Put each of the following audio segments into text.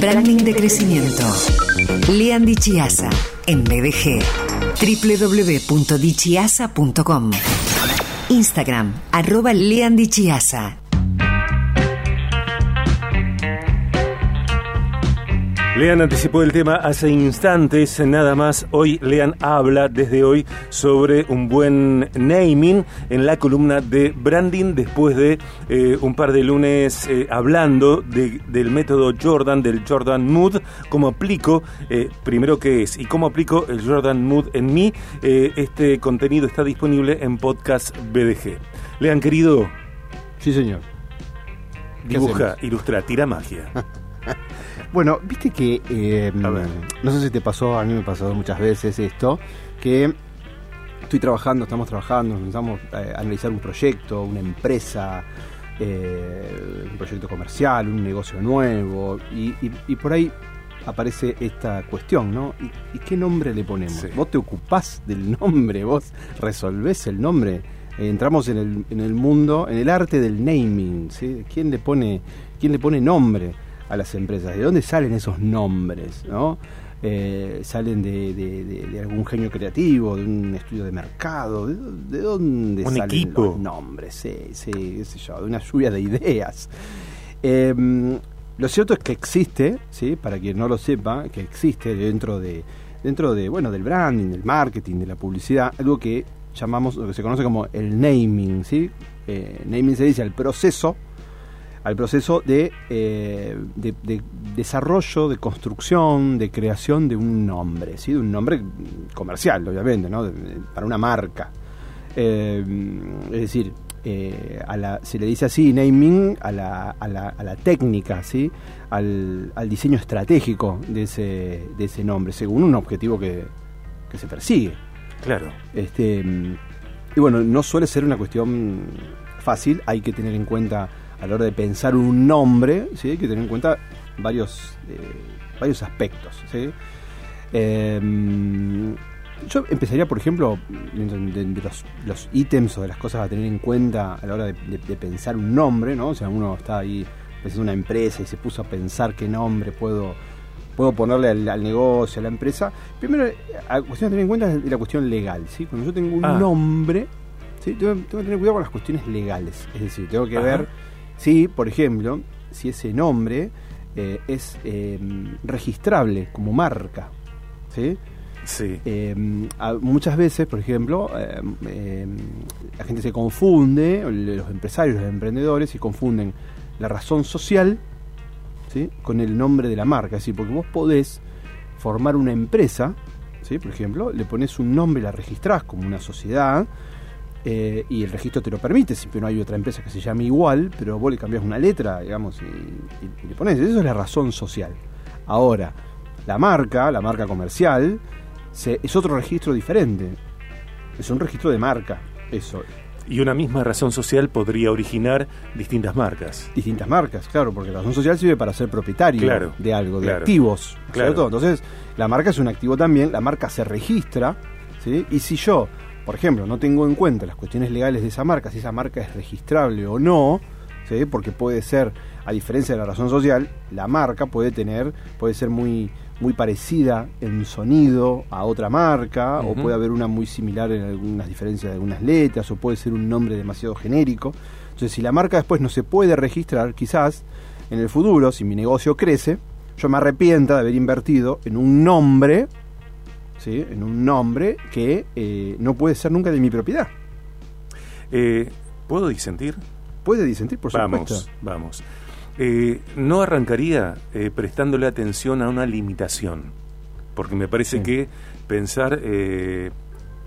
Branding de crecimiento. Lean Dichiasa en BDG. www.dichiasa.com. Instagram, arroba Lean Lean anticipó el tema hace instantes, nada más. Hoy Lean habla desde hoy sobre un buen naming en la columna de branding después de eh, un par de lunes eh, hablando del método Jordan, del Jordan Mood, cómo aplico, eh, primero qué es y cómo aplico el Jordan Mood en mí. este contenido está disponible en podcast BDG. Lean, querido. Sí, señor. Dibuja, ilustra, tira magia. Bueno, viste que, eh, no sé si te pasó, a mí me ha pasado muchas veces esto, que estoy trabajando, estamos trabajando, empezamos a analizar un proyecto, una empresa, eh, un proyecto comercial, un negocio nuevo, y, por ahí aparece esta cuestión, ¿no? ¿Y, qué nombre le ponemos? Vos te ocupás del nombre, vos resolvés el nombre. entramos en el, en el mundo, en el arte del naming, ¿sí? ¿Quién le pone, quién le pone nombre? A las empresas. ¿De dónde salen esos nombres? ¿no? Eh, ¿Salen de, algún genio creativo, de un estudio de mercado? ¿De, dónde salen los nombres? Sí, sí, qué sé yo, de una lluvia de ideas. Em, lo cierto es que existe, ¿sí? para quien no lo sepa, que existe dentro de dentro de bueno del branding, del marketing, de la publicidad, algo que llamamos, lo que se conoce como el naming, ¿sí? Eh, naming se dice al proceso al proceso de, eh, de, desarrollo, de construcción, de creación de un nombre, ¿sí? de un nombre comercial, obviamente, ¿no? para una marca. Eh, es decir, eh, a la, se le dice así, naming, a la, a la, a la técnica, ¿sí? Al, al, diseño estratégico de ese, de ese nombre, según un objetivo que, que se persigue. Claro. Este, y bueno, no suele ser una cuestión fácil, hay que tener en cuenta a la hora de pensar un nombre, ¿sí? hay que tener en cuenta varios, eh, varios aspectos. ¿sí? Em, yo empezaría, por ejemplo, de, los, ítems o de las cosas a tener en cuenta a la hora de, pensar un nombre, ¿no? O sea, uno está ahí pensando una empresa y se puso a pensar qué nombre puedo, puedo ponerle al, negocio, a la empresa. Primero, la cuestión a tener en cuenta es la cuestión legal, ¿sí? Cuando yo tengo un ah. nombre, ¿sí? Tengo, que tener cuidado con las cuestiones legales. Es decir, tengo que ver si, por ejemplo, si ese nombre eh, es eh, registrable como marca. ¿sí? Sí. Eh, muchas veces, por ejemplo, la gente se confunde, los empresarios, los emprendedores, se confunden la razón social ¿sí? con el nombre de la marca. ¿sí? Porque vos podés formar una empresa, ¿sí? por ejemplo, le pones un nombre, la registrás como una sociedad, eh, y el registro te lo permite, siempre no hay otra empresa que se llame igual, pero vos le cambias una letra, digamos, y, le pones. Eso es la razón social. Ahora, la marca, la marca comercial, es otro registro diferente. Es un registro de marca, eso. Y una misma razón social podría originar distintas marcas. Distintas marcas, claro, porque la razón social sirve para ser propietario de algo, de activos. Claro. Entonces, la marca es un activo también, la marca se registra, ¿sí? Y si yo por ejemplo, no tengo en cuenta las cuestiones legales de esa marca, si esa marca es registrable o no, ¿sí? porque puede ser, a diferencia de la razón social, la marca puede tener, puede ser muy, muy parecida en sonido a otra marca, o puede haber una muy similar en algunas diferencias de algunas letras, o puede ser un nombre demasiado genérico. Entonces, si la marca después no se puede registrar, quizás en el futuro, si mi negocio crece, yo me arrepienta de haber invertido en un nombre en un nombre que eh, no puede ser nunca de mi propiedad. Eh, ¿Puedo disentir? Puede disentir, por supuesto. Vamos, vamos. Eh, no arrancaría prestándole atención a una limitación, porque me parece que pensar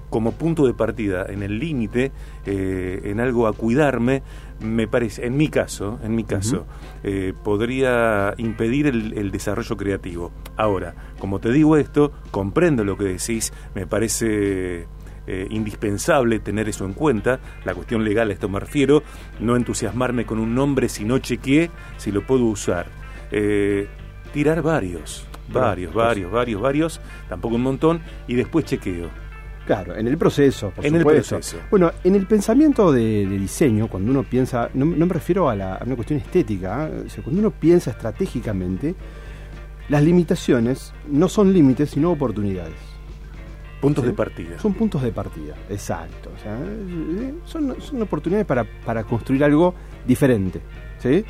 como punto de partida en el límite, en algo a cuidarme, me parece, en mi caso, en mi caso, eh, podría impedir el, desarrollo creativo. Ahora, como te digo esto, comprendo lo que decís, me parece eh, indispensable tener eso en cuenta, la cuestión legal a esto me refiero, no entusiasmarme con un nombre si no chequeé si lo puedo usar. Eh, tirar varios, varios, varios, varios, varios, tampoco un montón, y después chequeo Claro, en el proceso, por En el proceso. Bueno, en el pensamiento de, de diseño, cuando uno piensa, no, no me refiero a, la- a una cuestión estética, ¿eh? O sea, cuando uno piensa estratégicamente, las limitaciones no son límites, sino oportunidades. Puntos Sí. de partida. Son puntos de partida, exacto. O sea, son, son oportunidades para, para construir algo diferente. ¿sí?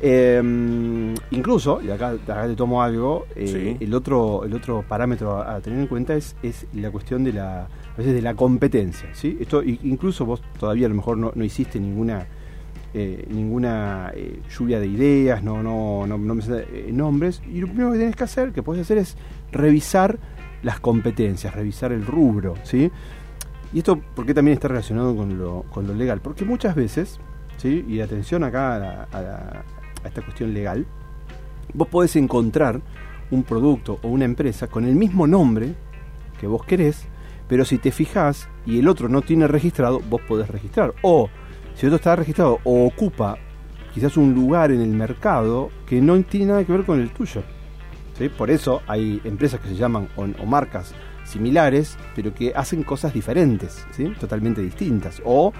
Eh, incluso, y acá, acá te tomo algo, eh, Sí. el, otro, el otro parámetro a, a tener en cuenta es, es la cuestión de la, a veces de la competencia. ¿sí? Esto, incluso vos todavía a lo mejor no, no hiciste ninguna eh, ninguna eh, lluvia de ideas, no, no, no, no me sé, eh, nombres, y lo primero que tienes que hacer, que puedes hacer es revisar las competencias, revisar el rubro, ¿sí? Y esto, ¿por qué también está relacionado con lo, con lo legal? Porque muchas veces, ¿sí? Y atención acá a, la- a la- esta cuestión legal, vos podés encontrar un producto o una empresa con el mismo nombre que vos querés, pero si te fijás y el otro no tiene registrado, vos podés registrar. O si otro está registrado o ocupa quizás un lugar en el mercado que no tiene nada que ver con el tuyo. ¿sí? Por eso hay empresas que se llaman o, o marcas similares, pero que hacen cosas diferentes, ¿sí? totalmente distintas. O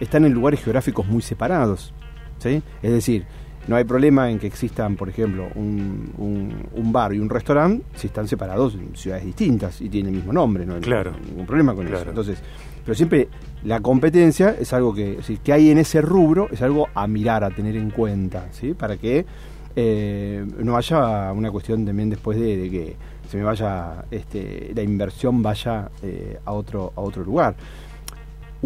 están en lugares geográficos muy separados. ¿sí? Es decir, no hay problema en que existan, por ejemplo, un, un- un bar y un restaurante si están separados en ciudades distintas y tienen el mismo nombre. No hay Claro. ningún problema con eso. Entonces, pero siempre la competencia es algo que, es decir, que hay en ese rubro, es algo a mirar, a tener en cuenta, ¿sí? Para que eh, no haya una cuestión también después de, de que se me vaya, este, la inversión vaya eh, a otro a otro lugar.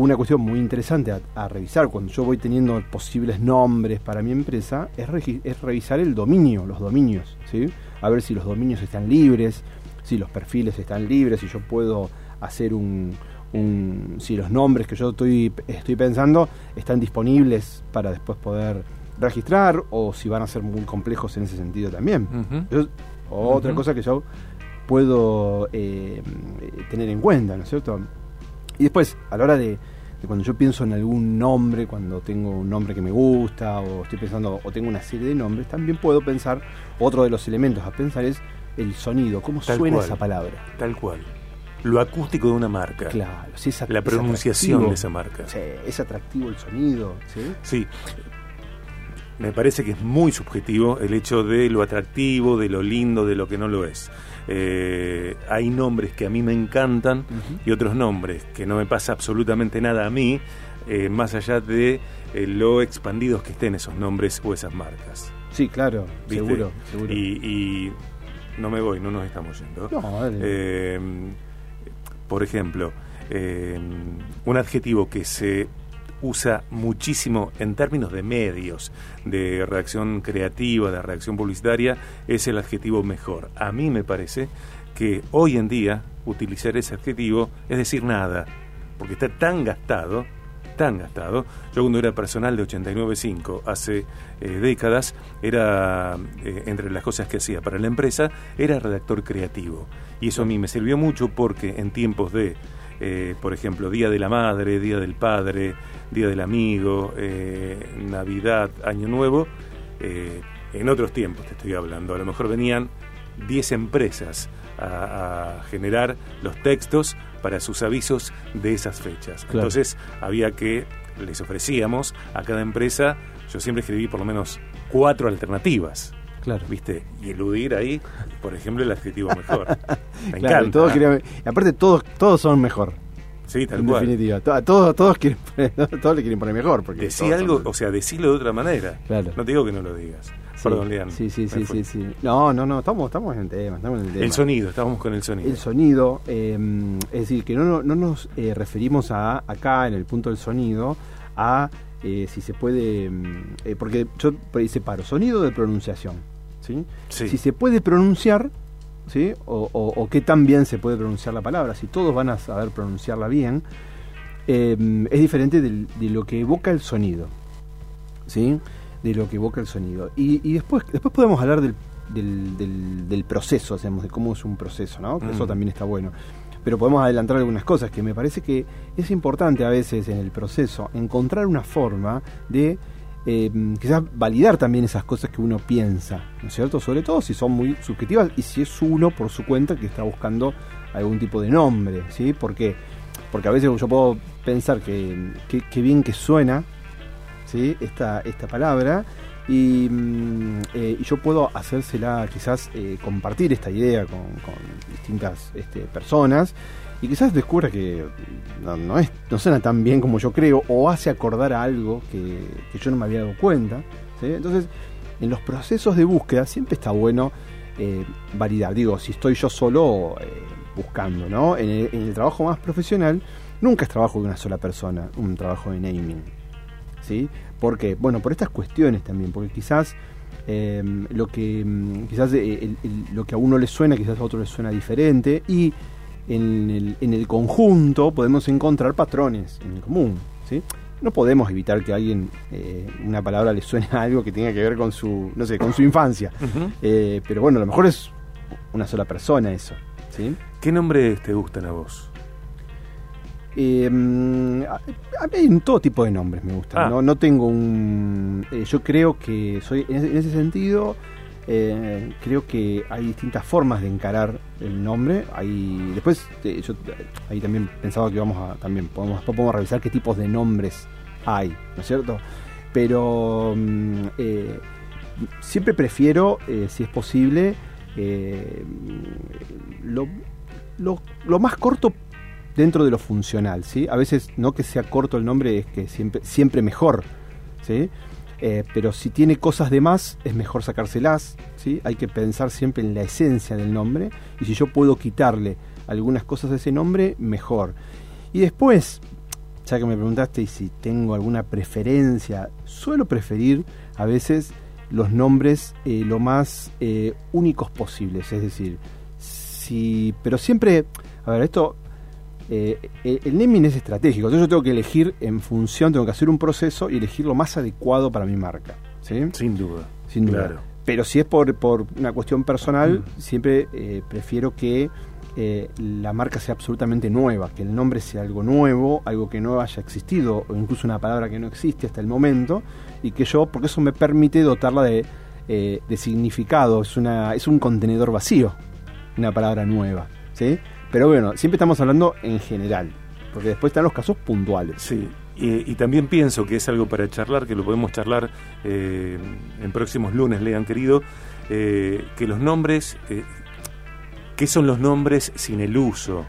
Una cuestión muy interesante a, a revisar cuando yo voy teniendo posibles nombres para mi empresa es, es revisar el dominio, los dominios, ¿sí? A ver si los dominios están libres, si los perfiles están libres, si yo puedo hacer un, un- si los nombres que yo estoy, estoy pensando están disponibles para después poder registrar o si van a ser muy complejos en ese sentido también. Eso- otra cosa que yo puedo eh, tener en cuenta, ¿no es cierto? Y después, a la hora de, de cuando yo pienso en algún nombre, cuando tengo un nombre que me gusta, o estoy pensando, o tengo una serie de nombres, también puedo pensar, otro de los elementos a pensar es el sonido, cómo Tal suena cual. esa palabra. Tal cual. Lo acústico de una marca. Claro, si es La pronunciación de esa marca. Sí, es atractivo el sonido, ¿sí? Sí. Me parece que es muy subjetivo el hecho de lo atractivo, de lo lindo, de lo que no lo es. Eh, hay nombres que a mí me encantan y otros nombres que no me pasa absolutamente nada a mí, eh, más allá de eh, lo expandidos que estén esos nombres o esas marcas. Sí, claro, ¿viste? seguro, seguro. Y, y no me voy, no nos estamos yendo. No, dale. Por ejemplo, un adjetivo que se usa muchísimo en términos de medios, de reacción creativa, de reacción publicitaria, es el adjetivo mejor. A mí me parece que hoy en día utilizar ese adjetivo es decir nada, porque está tan gastado, tan gastado. Yo cuando era personal de 89.5, hace eh, décadas, era, eh, entre las cosas que hacía para la empresa, era redactor creativo. Y eso a mí me sirvió mucho porque en tiempos de, eh, por ejemplo, Día de la Madre, Día del Padre, Día del Amigo, eh, Navidad, Año Nuevo, eh, en otros tiempos te estoy hablando, a lo mejor venían 10 empresas a, a generar los textos para sus avisos de esas fechas. Claro. Entonces había que, les ofrecíamos a cada empresa, yo siempre escribí por lo menos cuatro alternativas. Claro. ¿Viste? Y eludir ahí, por ejemplo, el adjetivo mejor. Me Claro, encanta. todos querían- y aparte todos, todos son mejor, Sí, tal en cual. definitiva. To- Todos, todos, quieren poner- todos le quieren poner mejor. Porque Decí algo, o sea, decilo de otra manera. Claro. No te digo que no lo digas. Sí, Perdón, Lean. Sí, sí, sí, fui. sí, sí. No, no, no, estamos, estamos en el tema. Estamos en el tema. El sonido, estábamos con el sonido. El sonido, eh, es decir, que no, no, no nos eh, referimos a acá en el punto del sonido a eh, si se puede, mm, eh, porque yo separo sonido de pronunciación, ¿sí? Sí. Si se puede pronunciar, ¿sí? O, o, o qué tan bien se puede pronunciar la palabra, si todos van a saber pronunciarla bien, eh, es diferente de lo que evoca el sonido, ¿sí? De lo que evoca el sonido. Y, y después, después podemos hablar del, del, del- del proceso, digamos, de cómo es un proceso, ¿no? Que eso Mm. también está bueno. Pero podemos adelantar algunas cosas que me parece que es importante a veces en el proceso encontrar una forma de eh, quizás validar también esas cosas que uno piensa, ¿no es cierto? Sobre todo si son muy subjetivas y si es uno por su cuenta que está buscando algún tipo de nombre, ¿sí? Porque porque a veces yo puedo pensar que, que, bien que suena ¿sí? esta, esta palabra y, mm, eh, yo puedo hacérsela, quizás eh, compartir esta idea con, distintas este, personas y quizás descubra que no, es, no suena tan bien como yo creo o hace acordar algo que, yo no me había dado cuenta. Entonces, en los procesos de búsqueda siempre está bueno eh, validar. Digo, si estoy yo solo buscando, ¿no? En el, trabajo más profesional, nunca es trabajo de una sola persona, un trabajo de naming. ¿Sí? Porque, bueno, por estas cuestiones también, porque quizás eh, lo que mm, quizás eh, lo que a uno le suena, quizás a otro le suena diferente, y en el, en el conjunto podemos encontrar patrones en común. ¿sí? No podemos evitar que a alguien eh, una palabra le suene a algo que tenga que ver con su, no sé, con su infancia. pero bueno, a lo mejor es una sola persona eso. ¿sí? ¿Qué nombres te gustan a vos? Eh, a, mí todo tipo de nombres me gustan. Ah. ¿no? no tengo un. Eh, yo creo que soy. En ese, sentido, eh, creo que hay distintas formas de encarar el nombre. Hay, después, eh, yo ahí también pensaba que vamos a. También podemos, podemos revisar qué tipos de nombres hay, ¿no es cierto? Pero mm, siempre prefiero, si es posible, lo, lo, lo más corto dentro de lo funcional, ¿sí? A veces no que sea corto el nombre es que siempre, siempre mejor, ¿sí? Eh, pero si tiene cosas de más, es mejor sacárselas, ¿sí? Hay que pensar siempre en la esencia del nombre y si yo puedo quitarle algunas cosas de ese nombre, mejor. Y después, ya que me preguntaste si tengo alguna preferencia, suelo preferir a veces los nombres eh, lo más eh, únicos posibles, es decir, si, pero siempre, a ver, esto eh, el naming es estratégico. Entonces yo tengo que elegir en función, tengo que hacer un proceso y elegir lo más adecuado para mi marca. Sin duda. Sin duda. Pero si es por, por una cuestión personal, mm. siempre eh, prefiero que eh, la marca sea absolutamente nueva, que el nombre sea algo nuevo, algo que no haya existido, o incluso una palabra que no existe hasta el momento, y que yo, porque eso me permite dotarla de, de significado, es, una, es un contenedor vacío, una palabra nueva. ¿sí? Pero bueno, siempre estamos hablando en general, porque después están los casos puntuales. Sí, y, también pienso que es algo para charlar, que lo podemos charlar eh, en próximos lunes, lean querido, eh, que los nombres, eh, ¿qué son los nombres sin el uso?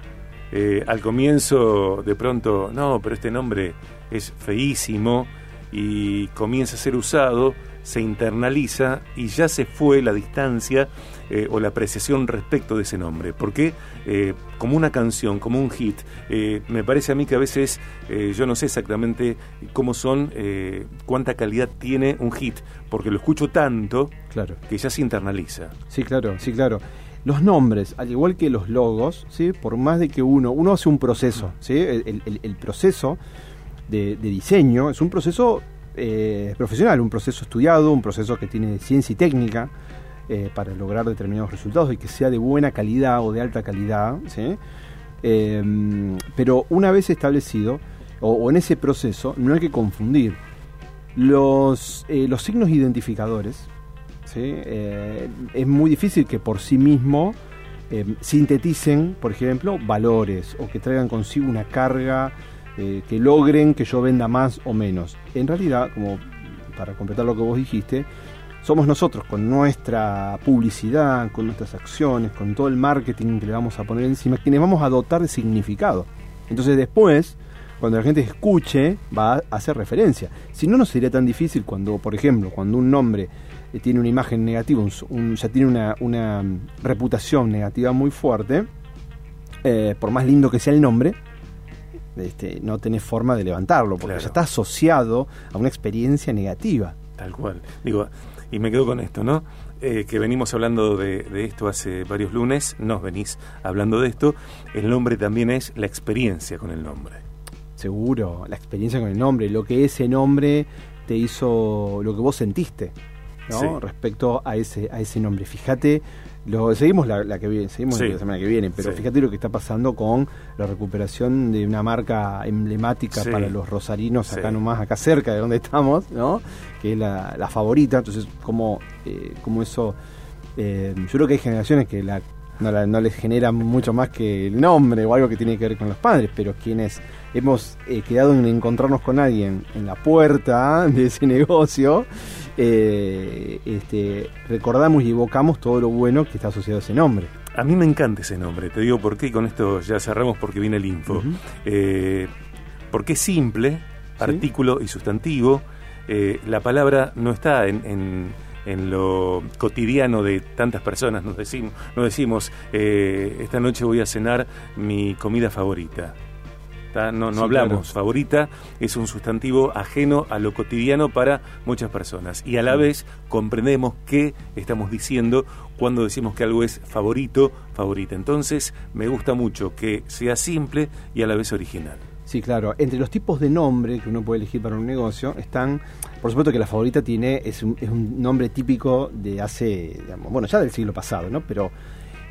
al comienzo, de pronto, no, pero este nombre es feísimo y comienza a ser usado, se internaliza y ya se fue la distancia eh, o la apreciación respecto de ese nombre. Porque eh, como una canción, como un hit, eh, me parece a mí que a veces yo no sé exactamente cómo son, cuánta calidad tiene un hit, porque lo escucho tanto claro. que ya se internaliza. Sí, claro, sí, claro los nombres, al igual que los logos, ¿sí? por más de que uno, uno hace un proceso, ¿sí? el, proceso de, diseño es un proceso profesional, un proceso estudiado, un proceso que tiene ciencia y técnica, eh, para lograr determinados resultados y que sea de buena calidad o de alta calidad. Eh, pero una vez establecido, o, en ese proceso, no hay que confundir los, eh, los signos identificadores. es muy difícil que por sí mismo sinteticen, por ejemplo, valores o que traigan consigo una carga que logren que yo venda más o menos. En realidad, como para completar lo que vos dijiste, somos nosotros con nuestra publicidad, con nuestras acciones, con todo el marketing que le vamos a poner encima, quienes vamos a dotar de significado. Entonces después, cuando la gente escuche, va a hacer referencia. Si no, no sería tan difícil cuando, por ejemplo, cuando un nombre eh, tiene una imagen negativa, ya tiene una, reputación negativa muy fuerte, eh, por más lindo que sea el nombre, este, no tenés forma de levantarlo, porque ya está asociado a una experiencia negativa. Tal cual. Digo, y me quedo con esto, ¿no? Eh, que venimos hablando de, esto hace varios lunes, nos venís hablando de esto, el nombre también es la experiencia con el nombre. Seguro, la experiencia con el nombre, lo que ese nombre te hizo, lo que vos sentiste, ¿no? Respecto a ese, a ese nombre. Fíjate lo, seguimos la, que viene, seguimos la semana que viene, pero fíjate lo que está pasando con la recuperación de una marca emblemática para los rosarinos acá nomás, acá cerca de donde estamos, ¿no? Que es la, favorita. Entonces, como, eh, como eso, eh, yo creo que hay generaciones que la no, no les genera mucho más que el nombre o algo que tiene que ver con los padres, pero quienes hemos eh, quedado en encontrarnos con alguien en la puerta de ese negocio, eh, este, recordamos y evocamos todo lo bueno que está asociado a ese nombre. A mí me encanta ese nombre, te digo por qué, y con esto ya cerramos porque viene el info. Eh, porque es simple, artículo y sustantivo, la palabra no está en en lo cotidiano de tantas personas. Nos decimos, nos decimos eh, esta noche voy a cenar mi comida favorita. No, no hablamos favorita, es un sustantivo ajeno a lo cotidiano para muchas personas. Y a la vez comprendemos qué estamos diciendo cuando decimos que algo es favorito, favorita. Entonces me gusta mucho que sea simple y a la vez original. Sí, claro. Entre los tipos de nombre que uno puede elegir para un negocio están, por supuesto que la favorita tiene, es un, es un nombre típico de hace, bueno, ya del siglo pasado, ¿no? Pero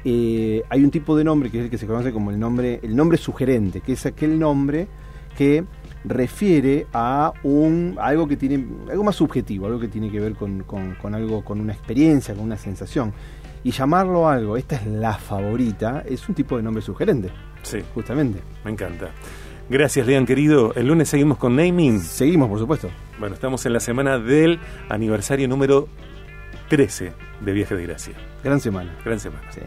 eh, hay un tipo de nombre que es el que se conoce como el nombre, el nombre sugerente, que es aquel nombre que refiere a un algo que tiene algo más subjetivo, algo que tiene que ver con, con algo, con una experiencia, con una sensación. Y llamarlo algo, esta es la favorita, es un tipo de nombre sugerente. Sí. Justamente. Me encanta. Gracias, Lean, querido. El lunes seguimos con naming. Seguimos, por supuesto. Bueno, estamos en la semana del aniversario número 13 de Viaje de Gracia. Gran semana. Gran semana. Sí.